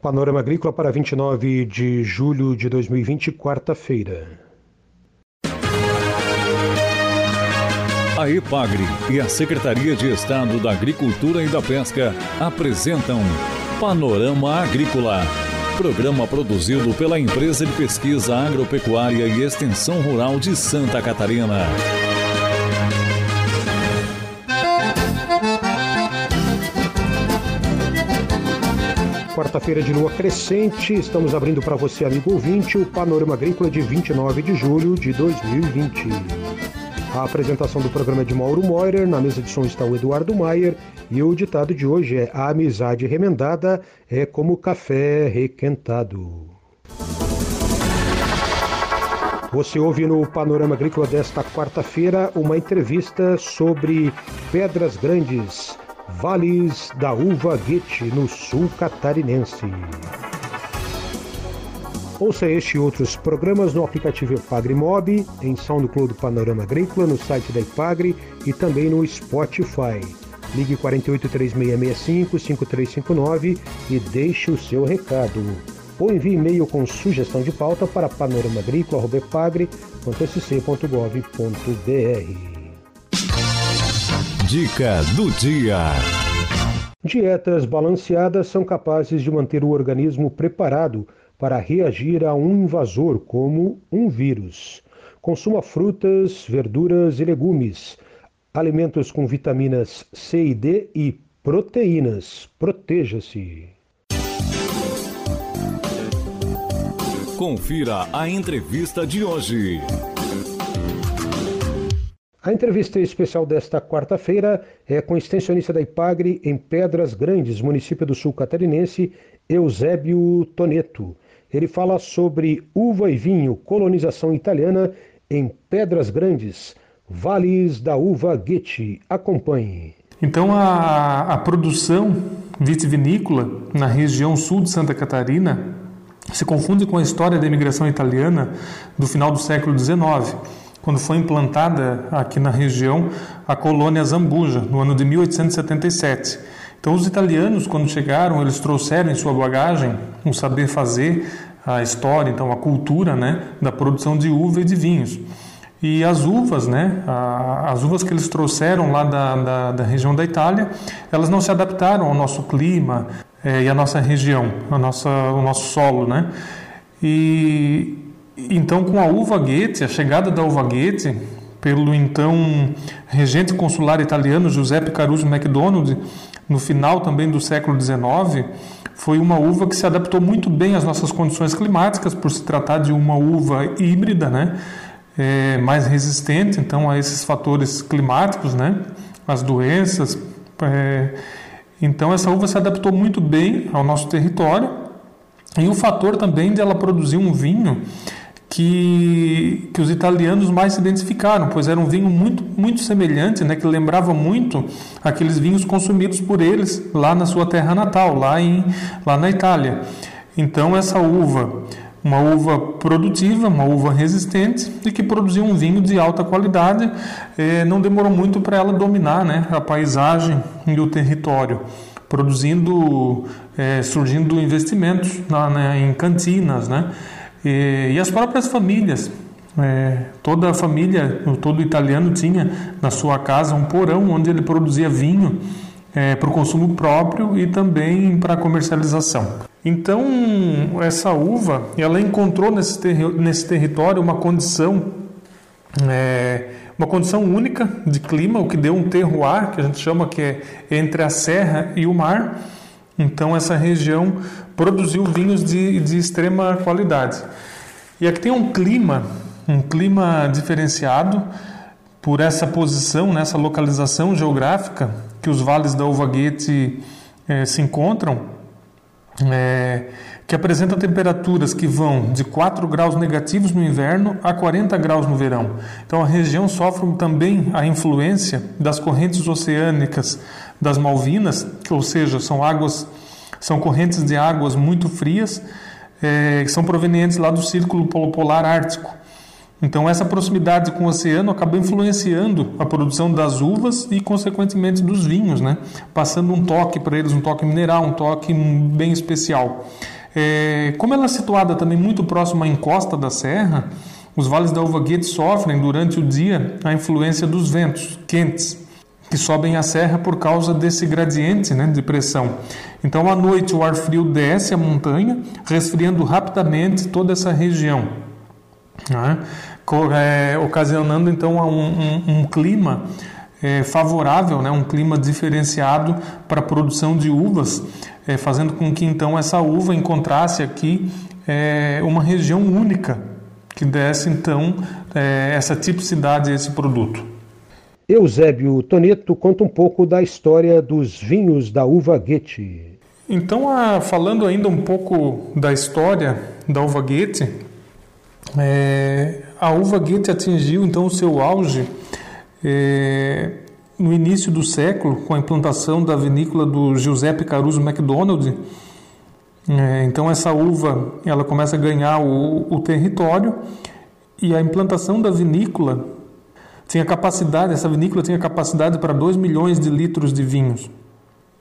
Panorama Agrícola para 29 de julho de 2020, quarta-feira. A EPAGRE e a Secretaria de Estado da Agricultura e da Pesca apresentam Panorama Agrícola, programa produzido pela Empresa de Pesquisa Agropecuária e Extensão Rural de Santa Catarina. Quarta-feira de lua crescente, estamos abrindo para você, amigo ouvinte, o Panorama Agrícola de 29 de julho de 2020. A apresentação do programa é de Mauro Moirer, na mesa de som está o Eduardo Maier e o ditado de hoje é: A amizade remendada é como café requentado. Você ouve no Panorama Agrícola desta quarta-feira uma entrevista sobre Pedras Grandes, Vales da Uva Guete, no sul catarinense. Ouça este e outros programas no aplicativo Ipagre Mob, em SoundCloud Panorama Agrícola, no site da Ipagre e também no Spotify. Ligue 483665-5359 e deixe o seu recado. Ou envie e-mail com sugestão de pauta para panoramaagrícola.sc.gov.br. Dica do dia. Dietas balanceadas são capazes de manter o organismo preparado para reagir a um invasor, como um vírus. Consuma frutas, verduras e legumes, alimentos com vitaminas C e D e proteínas. Proteja-se. Confira a entrevista de hoje. A entrevista especial desta quarta-feira é com o extensionista da IPAGRE em Pedras Grandes, município do Sul Catarinense, Eusébio Toneto. Ele fala sobre uva e vinho, colonização italiana em Pedras Grandes, vales da uva Guete. Acompanhe. Então, a, a produção vitivinícola na região sul de Santa Catarina se confunde com a história da imigração italiana do final do século XIX quando foi implantada aqui na região a colônia Zambuja, no ano de 1877. Então, os italianos, quando chegaram, eles trouxeram em sua bagagem o saber fazer, a história, então a cultura né, da produção de uva e de vinhos. E as uvas, né, as uvas que eles trouxeram lá da, da, da região da Itália, elas não se adaptaram ao nosso clima é, e à nossa região, ao nosso, ao nosso solo. Né? E então, com a uva Goethe, a chegada da uva Goethe, pelo então regente consular italiano Giuseppe Caruso MacDonald, no final também do século XIX, foi uma uva que se adaptou muito bem às nossas condições climáticas, por se tratar de uma uva híbrida, né? É, mais resistente então a esses fatores climáticos, né? As doenças. É, então essa uva se adaptou muito bem ao nosso território e o fator também de ela produzir um vinho que, que os italianos mais se identificaram, pois era um vinho muito, muito semelhante, né, que lembrava muito aqueles vinhos consumidos por eles lá na sua terra natal, lá, em, lá na Itália. Então, essa uva, uma uva produtiva, uma uva resistente e que produziu um vinho de alta qualidade, eh, não demorou muito para ela dominar né, a paisagem e o território produzindo, eh, surgindo investimentos na, né, em cantinas, né? E, e as próprias famílias. É, toda a família, todo italiano tinha na sua casa um porão onde ele produzia vinho é, para o consumo próprio e também para comercialização. Então, essa uva, ela encontrou nesse, terri nesse território uma condição, é, uma condição única de clima, o que deu um terroir, que a gente chama que é entre a serra e o mar, então essa região produziu vinhos de, de extrema qualidade. E aqui tem um clima, um clima diferenciado por essa posição, nessa localização geográfica que os vales da Uva Guete eh, se encontram, eh, que apresenta temperaturas que vão de 4 graus negativos no inverno a 40 graus no verão. Então a região sofre também a influência das correntes oceânicas das Malvinas, ou seja, são águas, são correntes de águas muito frias, é, que são provenientes lá do Círculo Polar Ártico. Então essa proximidade com o oceano acaba influenciando a produção das uvas e consequentemente dos vinhos, né? Passando um toque para eles, um toque mineral, um toque bem especial. É, como ela é situada também muito próxima à encosta da serra, os vales da Uva Guete sofrem durante o dia a influência dos ventos quentes que sobem a serra por causa desse gradiente né, de pressão. Então, à noite, o ar frio desce a montanha, resfriando rapidamente toda essa região, né, é, ocasionando então um, um, um clima é, favorável, né, um clima diferenciado para a produção de uvas, é, fazendo com que então essa uva encontrasse aqui é, uma região única que desse então é, essa tipicidade a esse produto. Eusébio Toneto conta um pouco da história dos vinhos da uva Goethe. Então, falando ainda um pouco da história da uva Goethe, é, a uva Goethe atingiu então o seu auge é, no início do século com a implantação da vinícola do Giuseppe Caruso MacDonald. É, então essa uva ela começa a ganhar o, o território e a implantação da vinícola tinha capacidade, essa vinícola tinha capacidade para 2 milhões de litros de vinhos.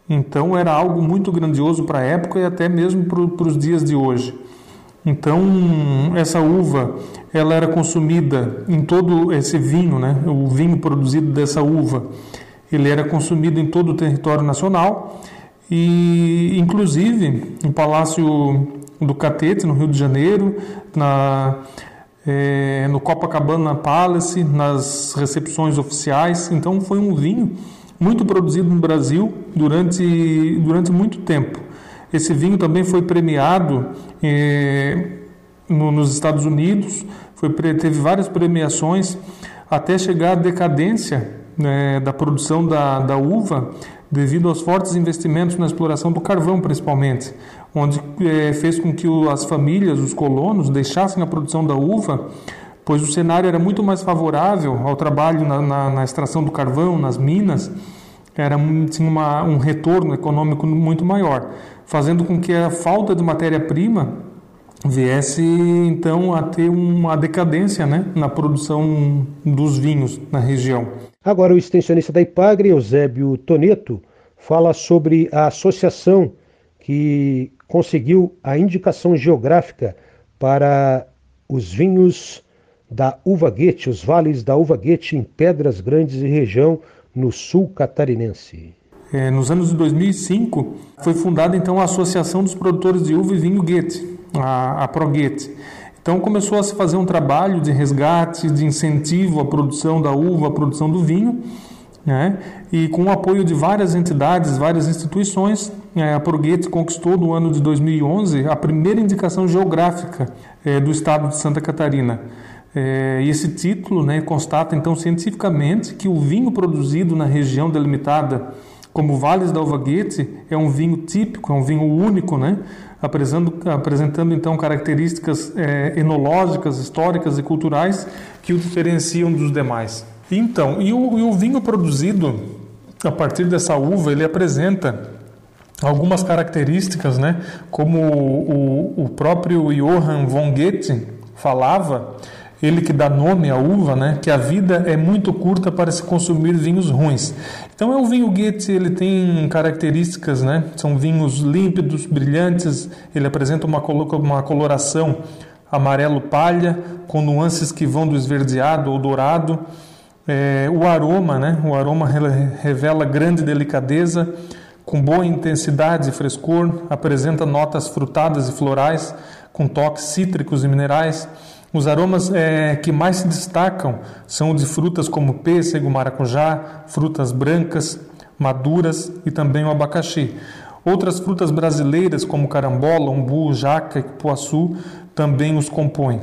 Então era algo muito grandioso para a época e até mesmo para os dias de hoje. Então essa uva ela era consumida em todo esse vinho, né? O vinho produzido dessa uva, ele era consumido em todo o território nacional e inclusive no Palácio do Catete no Rio de Janeiro, na é, no Copacabana Palace, nas recepções oficiais. Então foi um vinho muito produzido no Brasil durante, durante muito tempo. Esse vinho também foi premiado é, no, nos Estados Unidos, foi, teve várias premiações até chegar à decadência né, da produção da, da uva devido aos fortes investimentos na exploração do carvão, principalmente onde é, fez com que as famílias, os colonos, deixassem a produção da uva, pois o cenário era muito mais favorável ao trabalho na, na, na extração do carvão, nas minas, era tinha uma, um retorno econômico muito maior, fazendo com que a falta de matéria-prima viesse então a ter uma decadência né, na produção dos vinhos na região. Agora o extensionista da Ipagre, Eusébio Toneto, fala sobre a associação que conseguiu a indicação geográfica para os vinhos da Uva Guete, os vales da Uva Guete em Pedras Grandes e região no sul catarinense. É, nos anos de 2005 foi fundada então a Associação dos Produtores de Uva e Vinho Guete, a, a ProGuete. Então começou a se fazer um trabalho de resgate, de incentivo à produção da uva, à produção do vinho, né? E com o apoio de várias entidades, várias instituições, é, a Proguete conquistou no ano de 2011 a primeira indicação geográfica é, do estado de Santa Catarina. É, esse título né, constata então cientificamente que o vinho produzido na região delimitada como Vales da Alvaguete é um vinho típico, é um vinho único, né, apresentando, apresentando então características é, enológicas, históricas e culturais que o diferenciam dos demais. Então, e o, e o vinho produzido a partir dessa uva, ele apresenta algumas características, né? Como o, o próprio Johann von Goethe falava, ele que dá nome à uva, né? Que a vida é muito curta para se consumir vinhos ruins. Então, é o vinho Goethe, ele tem características, né? São vinhos límpidos, brilhantes. Ele apresenta uma, uma coloração amarelo palha, com nuances que vão do esverdeado ao dourado. É, o aroma, né? O aroma revela grande delicadeza com boa intensidade e frescor, apresenta notas frutadas e florais, com toques cítricos e minerais. Os aromas é, que mais se destacam são de frutas como pêssego, maracujá, frutas brancas, maduras e também o abacaxi. Outras frutas brasileiras como carambola, umbu, jaca e cupuaçu também os compõem.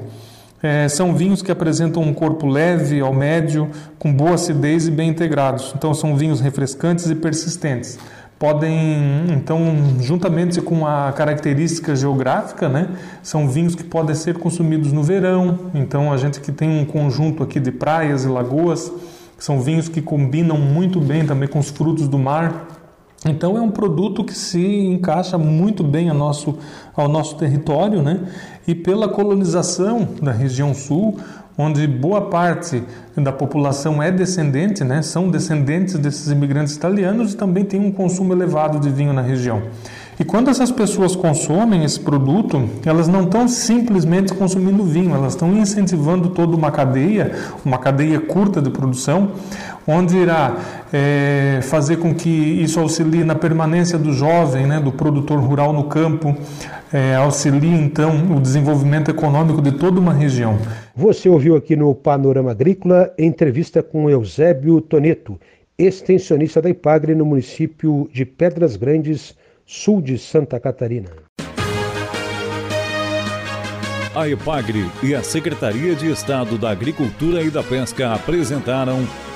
É, são vinhos que apresentam um corpo leve ao médio, com boa acidez e bem integrados. Então são vinhos refrescantes e persistentes podem, então, juntamente com a característica geográfica, né, são vinhos que podem ser consumidos no verão. Então, a gente que tem um conjunto aqui de praias e lagoas, são vinhos que combinam muito bem também com os frutos do mar. Então, é um produto que se encaixa muito bem ao nosso, ao nosso território, né? E pela colonização da região sul, onde boa parte da população é descendente, né, são descendentes desses imigrantes italianos e também tem um consumo elevado de vinho na região. E quando essas pessoas consomem esse produto, elas não estão simplesmente consumindo vinho, elas estão incentivando toda uma cadeia, uma cadeia curta de produção, onde irá é, fazer com que isso auxilie na permanência do jovem, né, do produtor rural no campo, é, auxilie então o desenvolvimento econômico de toda uma região. Você ouviu aqui no Panorama Agrícola entrevista com Eusébio Toneto, extensionista da IPAGRE no município de Pedras Grandes, sul de Santa Catarina. A EPAGRE e a Secretaria de Estado da Agricultura e da Pesca apresentaram